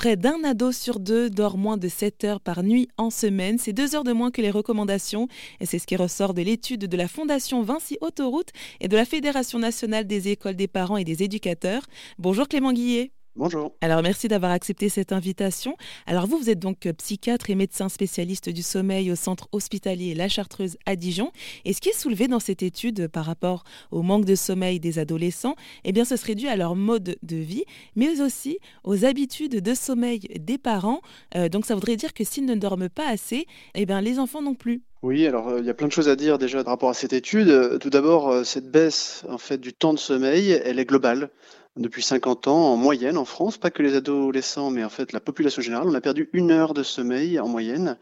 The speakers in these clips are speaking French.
Près d'un ado sur deux dort moins de 7 heures par nuit en semaine. C'est deux heures de moins que les recommandations. Et c'est ce qui ressort de l'étude de la Fondation Vinci Autoroute et de la Fédération nationale des écoles des parents et des éducateurs. Bonjour Clément Guillet. Bonjour. Alors merci d'avoir accepté cette invitation. Alors vous, vous êtes donc euh, psychiatre et médecin spécialiste du sommeil au centre hospitalier La Chartreuse à Dijon. Et ce qui est soulevé dans cette étude par rapport au manque de sommeil des adolescents, eh bien ce serait dû à leur mode de vie, mais aussi aux habitudes de sommeil des parents. Euh, donc ça voudrait dire que s'ils ne dorment pas assez, eh bien les enfants non plus. Oui, alors euh, il y a plein de choses à dire déjà par rapport à cette étude. Tout d'abord, cette baisse en fait du temps de sommeil, elle est globale depuis 50 ans en moyenne en France, pas que les adolescents, mais en fait la population générale, on a perdu une heure de sommeil en moyenne,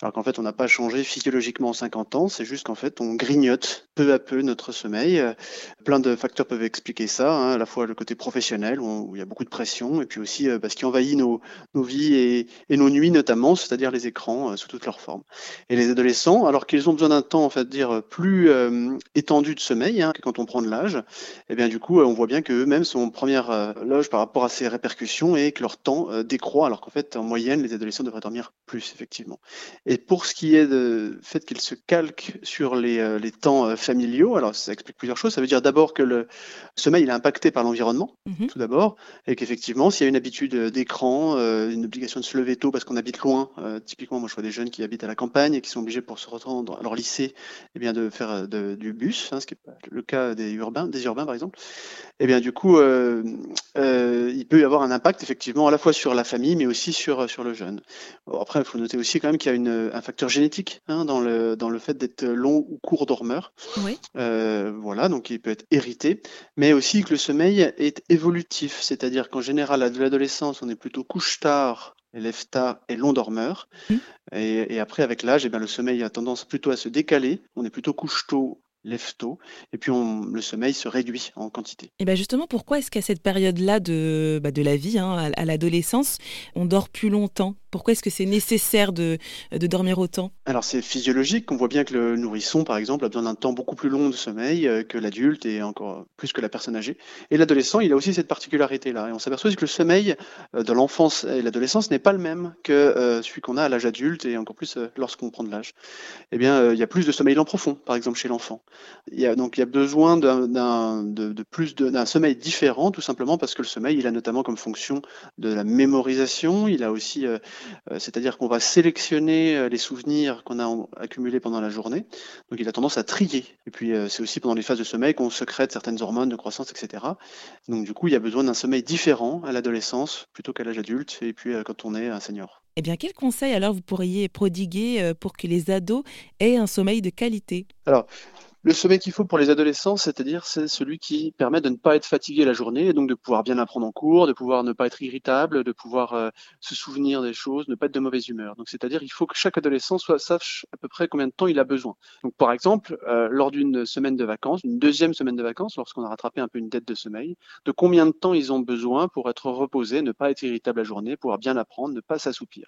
alors qu'en fait on n'a pas changé physiologiquement en 50 ans, c'est juste qu'en fait on grignote peu à peu notre sommeil. Plein de facteurs peuvent expliquer ça, hein, à la fois le côté professionnel où, il y a beaucoup de pression, et puis aussi euh, parce ce qui envahit nos, nos vies et, et, nos nuits notamment, c'est-à-dire les écrans euh, sous toutes leurs formes. Et les adolescents, alors qu'ils ont besoin d'un temps en fait dire plus euh, étendu de sommeil hein, quand on prend de l'âge, et eh bien du coup on voit bien qu'eux-mêmes sont première euh, loge par rapport à ces répercussions et que leur temps euh, décroît, alors qu'en fait, en moyenne, les adolescents devraient dormir plus, effectivement. Et pour ce qui est de fait qu'ils se calquent sur les, euh, les temps familiaux, alors ça explique plusieurs choses. Ça veut dire d'abord que le sommeil il est impacté par l'environnement, mmh tout d'abord, et qu'effectivement, s'il y a une habitude d'écran, une obligation de se lever tôt parce qu'on habite loin, typiquement, moi je vois des jeunes qui habitent à la campagne et qui sont obligés pour se rendre à leur lycée, eh bien, de faire du bus, hein, ce qui n'est pas le cas des urbains, des urbains par exemple. Et eh bien, du coup, euh, euh, il peut y avoir un impact effectivement à la fois sur la famille, mais aussi sur, sur le jeune. après, il faut noter aussi quand même qu'il y a une, un facteur génétique hein, dans, le, dans le fait d'être long ou court dormeur. Oui. Euh, voilà, donc il peut être hérité, mais aussi que le sommeil est évolutif, c'est-à-dire qu'en général, à l'adolescence, on est plutôt couche-tard lève tard et long dormeur. Mmh. Et, et, après, avec l'âge, eh bien, le sommeil a tendance plutôt à se décaler. On est plutôt couche-tôt lève tôt, et puis on, le sommeil se réduit en quantité. Et bien justement, pourquoi est-ce qu'à cette période-là de, bah de la vie, hein, à, l'adolescence, on dort plus longtemps? Pourquoi est-ce que c'est nécessaire de, de, dormir autant? Alors c'est physiologique, on voit bien que le nourrisson, par exemple, a besoin d'un temps beaucoup plus long de sommeil euh, que l'adulte et encore plus que la personne âgée. Et l'adolescent, il a aussi cette particularité-là. Et on s'aperçoit que le sommeil euh, de l'enfance et l'adolescence n'est pas le même que euh, celui qu'on a à l'âge adulte et encore plus lorsqu'on prend de l'âge. Eh bien, il y a plus de sommeil lent profond, par exemple, chez l'enfant. Il y a donc besoin d'un sommeil différent, tout simplement parce que le sommeil, il a notamment comme fonction de la mémorisation. Il a aussi, euh, euh, c'est-à-dire qu'on va sélectionner euh, les souvenirs qu'on a accumulés pendant la journée. Donc il a tendance à trier. Et puis c'est aussi pendant les phases de sommeil qu'on secrète certaines hormones de croissance, etc. Donc du coup, il y a besoin d'un sommeil différent à l'adolescence plutôt qu'à l'âge adulte et puis quand on est un senior. Eh bien, quel conseil alors vous pourriez prodiguer pour que les ados aient un sommeil de qualité? Alors, le sommeil qu'il faut pour les adolescents, c'est-à-dire c'est celui qui permet de ne pas être fatigué la journée et donc de pouvoir bien apprendre en cours, de pouvoir ne pas être irritable, de pouvoir euh, se souvenir des choses, ne pas être de mauvaise humeur. Donc c'est-à-dire il faut que chaque adolescent sache à peu près combien de temps il a besoin. Par exemple, euh, lors d'une semaine de vacances, une deuxième semaine de vacances, lorsqu'on a rattrapé un peu une dette de sommeil, de combien de temps ils ont besoin pour être reposés, ne pas être irritable la journée, pouvoir bien apprendre, ne pas s'assoupir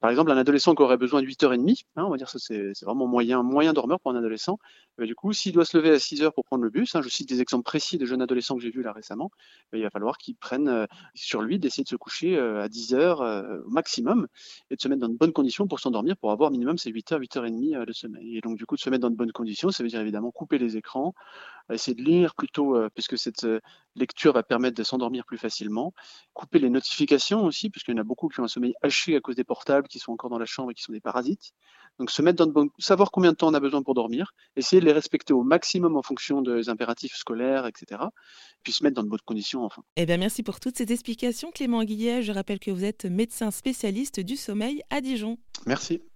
par exemple, un adolescent qui aurait besoin de 8h30, hein, on va dire ça c'est vraiment moyen, moyen dormeur pour un adolescent, bah, du coup, s'il doit se lever à 6h pour prendre le bus, hein, je cite des exemples précis de jeunes adolescents que j'ai vus là récemment, bah, il va falloir qu'il prenne euh, sur lui d'essayer de se coucher euh, à 10h euh, au maximum et de se mettre dans de bonnes conditions pour s'endormir, pour avoir minimum ces 8h, 8h30 de sommeil. Et donc du coup, de se mettre dans de bonnes conditions, ça veut dire évidemment couper les écrans, essayer de lire plutôt, puisque cette lecture va permettre de s'endormir plus facilement, couper les notifications aussi, puisqu'il y en a beaucoup qui ont un sommeil haché à cause des portables, qui sont encore dans la chambre et qui sont des parasites. Donc se mettre dans de bonnes... savoir combien de temps on a besoin pour dormir, essayer de les respecter au maximum en fonction des impératifs scolaires, etc. Puis se mettre dans de bonnes conditions enfin. Eh bien merci pour toutes ces explications Clément Guillet. Je rappelle que vous êtes médecin spécialiste du sommeil à Dijon. Merci.